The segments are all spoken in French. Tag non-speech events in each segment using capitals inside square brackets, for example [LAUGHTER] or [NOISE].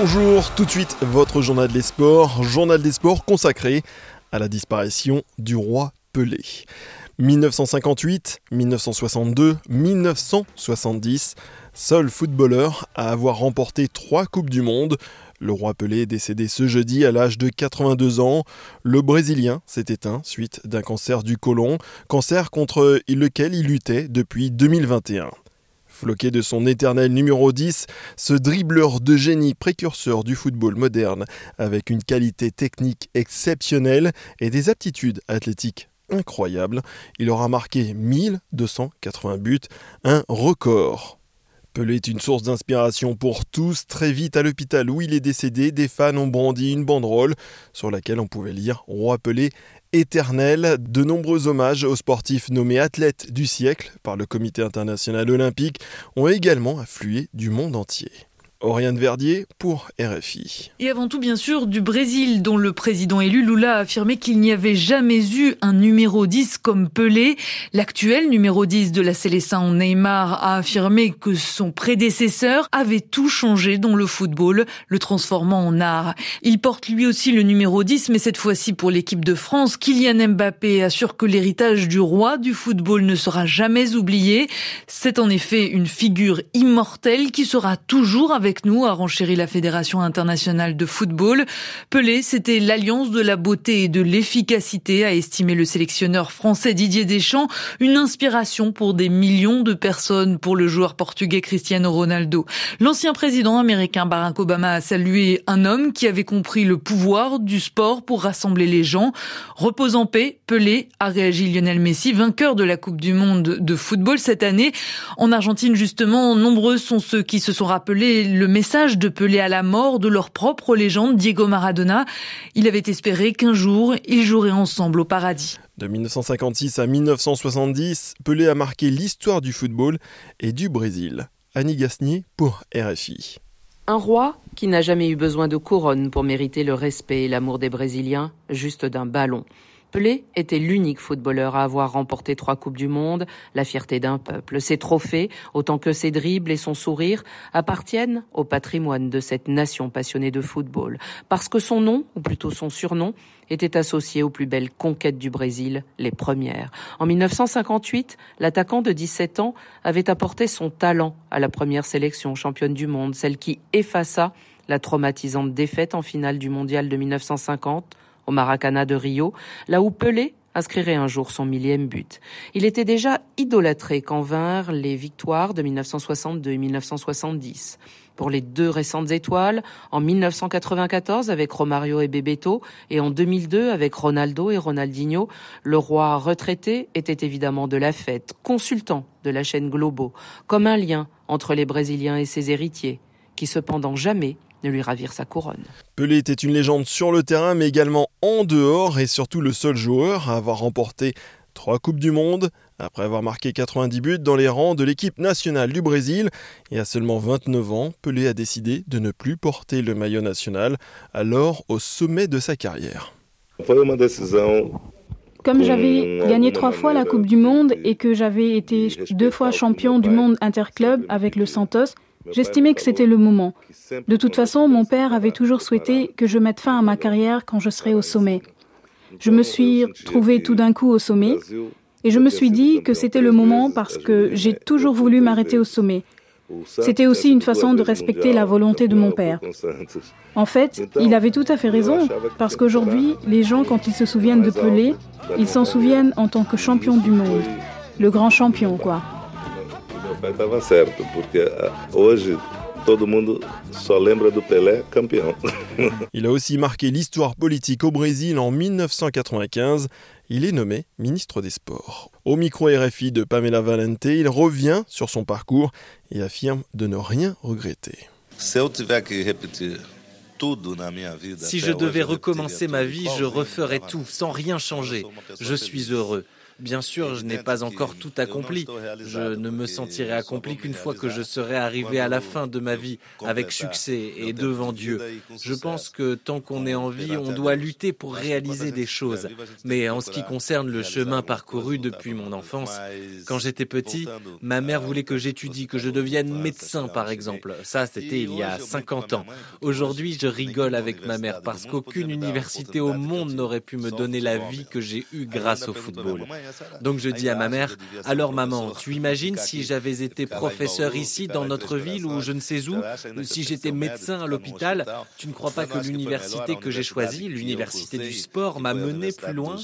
Bonjour, tout de suite votre journal des sports, journal des sports consacré à la disparition du roi Pelé. 1958, 1962, 1970, seul footballeur à avoir remporté trois Coupes du Monde. Le roi Pelé est décédé ce jeudi à l'âge de 82 ans. Le Brésilien s'est éteint suite d'un cancer du côlon, cancer contre lequel il luttait depuis 2021. Floqué de son éternel numéro 10, ce dribbleur de génie précurseur du football moderne, avec une qualité technique exceptionnelle et des aptitudes athlétiques incroyables, il aura marqué 1280 buts, un record. Pelé est une source d'inspiration pour tous. Très vite à l'hôpital où il est décédé, des fans ont brandi une banderole sur laquelle on pouvait lire Roi Pelé éternel. De nombreux hommages aux sportifs nommés athlètes du siècle par le Comité international olympique ont également afflué du monde entier. Oriane Verdier pour RFI. Et avant tout, bien sûr, du Brésil, dont le président élu Lula a affirmé qu'il n'y avait jamais eu un numéro 10 comme Pelé. L'actuel numéro 10 de la Célestin Neymar a affirmé que son prédécesseur avait tout changé dans le football, le transformant en art. Il porte lui aussi le numéro 10, mais cette fois-ci pour l'équipe de France. Kylian Mbappé assure que l'héritage du roi du football ne sera jamais oublié. C'est en effet une figure immortelle qui sera toujours avec avec nous, a renchéri la Fédération internationale de football. Pelé, c'était l'alliance de la beauté et de l'efficacité, a estimé le sélectionneur français Didier Deschamps, une inspiration pour des millions de personnes pour le joueur portugais Cristiano Ronaldo. L'ancien président américain Barack Obama a salué un homme qui avait compris le pouvoir du sport pour rassembler les gens. Repose en paix, Pelé, a réagi Lionel Messi, vainqueur de la Coupe du Monde de football cette année. En Argentine, justement, nombreux sont ceux qui se sont rappelés le message de Pelé à la mort de leur propre légende Diego Maradona. Il avait espéré qu'un jour, ils joueraient ensemble au paradis. De 1956 à 1970, Pelé a marqué l'histoire du football et du Brésil. Annie Gasnier pour RFI. Un roi qui n'a jamais eu besoin de couronne pour mériter le respect et l'amour des Brésiliens, juste d'un ballon. Pelé était l'unique footballeur à avoir remporté trois Coupes du Monde, la fierté d'un peuple. Ses trophées, autant que ses dribbles et son sourire, appartiennent au patrimoine de cette nation passionnée de football, parce que son nom, ou plutôt son surnom, était associé aux plus belles conquêtes du Brésil, les premières. En 1958, l'attaquant de 17 ans avait apporté son talent à la première sélection championne du monde, celle qui effaça la traumatisante défaite en finale du mondial de 1950 au Maracana de Rio, là où Pelé inscrirait un jour son millième but. Il était déjà idolâtré quand vinrent les victoires de 1962 et 1970. Pour les deux récentes étoiles, en 1994 avec Romario et Bebeto et en 2002 avec Ronaldo et Ronaldinho, le roi retraité était évidemment de la fête, consultant de la chaîne Globo, comme un lien entre les Brésiliens et ses héritiers, qui cependant jamais ne lui ravir sa couronne. Pelé était une légende sur le terrain, mais également en dehors, et surtout le seul joueur à avoir remporté trois Coupes du Monde, après avoir marqué 90 buts dans les rangs de l'équipe nationale du Brésil. Et à seulement 29 ans, Pelé a décidé de ne plus porter le maillot national, alors au sommet de sa carrière. Comme j'avais gagné trois fois la Coupe du Monde et que j'avais été deux fois champion du monde interclub avec le Santos, J'estimais que c'était le moment. De toute façon, mon père avait toujours souhaité que je mette fin à ma carrière quand je serais au sommet. Je me suis trouvé tout d'un coup au sommet et je me suis dit que c'était le moment parce que j'ai toujours voulu m'arrêter au sommet. C'était aussi une façon de respecter la volonté de mon père. En fait, il avait tout à fait raison, parce qu'aujourd'hui, les gens, quand ils se souviennent de Pelé, ils s'en souviennent en tant que champion du monde. Le grand champion, quoi. Pai estava certo, porque hoje todo mundo só lembra do Pelé campeão. [LAUGHS] Il a aussi marqué l'histoire politique au Brésil en 1995. Il est nommé ministre des Sports. Au micro RFI de Pamela Valente, il revient sur son parcours et affirme de ne rien regretter. Si je devais recommencer ma vie, je referais tout, sans rien changer. Je suis heureux. Bien sûr, je n'ai pas encore tout accompli. Je ne me sentirai accompli qu'une fois que je serai arrivé à la fin de ma vie avec succès et devant Dieu. Je pense que tant qu'on est en vie, on doit lutter pour réaliser des choses. Mais en ce qui concerne le chemin parcouru depuis mon enfance, quand j'étais petit, ma mère voulait que j'étudie, que je devienne médecin par exemple. Ça, c'était il y a 50 ans. Aujourd'hui, je rigole avec ma mère parce qu'aucune université au monde n'aurait pu me donner la vie que j'ai eue grâce au football. Donc je dis à ma mère, alors maman, tu [LAUGHS] imagines si j'avais été professeur ici dans notre ville ou je ne sais où, si j'étais médecin à l'hôpital, tu ne crois pas que l'université que j'ai choisie, l'université du sport, m'a mené plus loin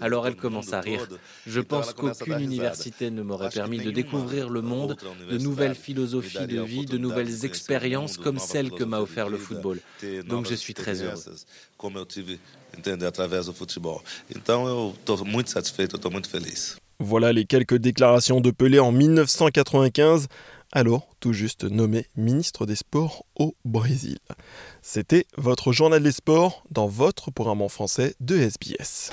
Alors elle commence à rire. Je pense qu'aucune université ne m'aurait permis de découvrir le monde, de nouvelles philosophies de vie, de nouvelles expériences comme celle que m'a offert le football. Donc je suis très heureux. Voilà les quelques déclarations de Pelé en 1995, alors tout juste nommé ministre des Sports au Brésil. C'était votre journal des sports dans votre programme en français de SBS.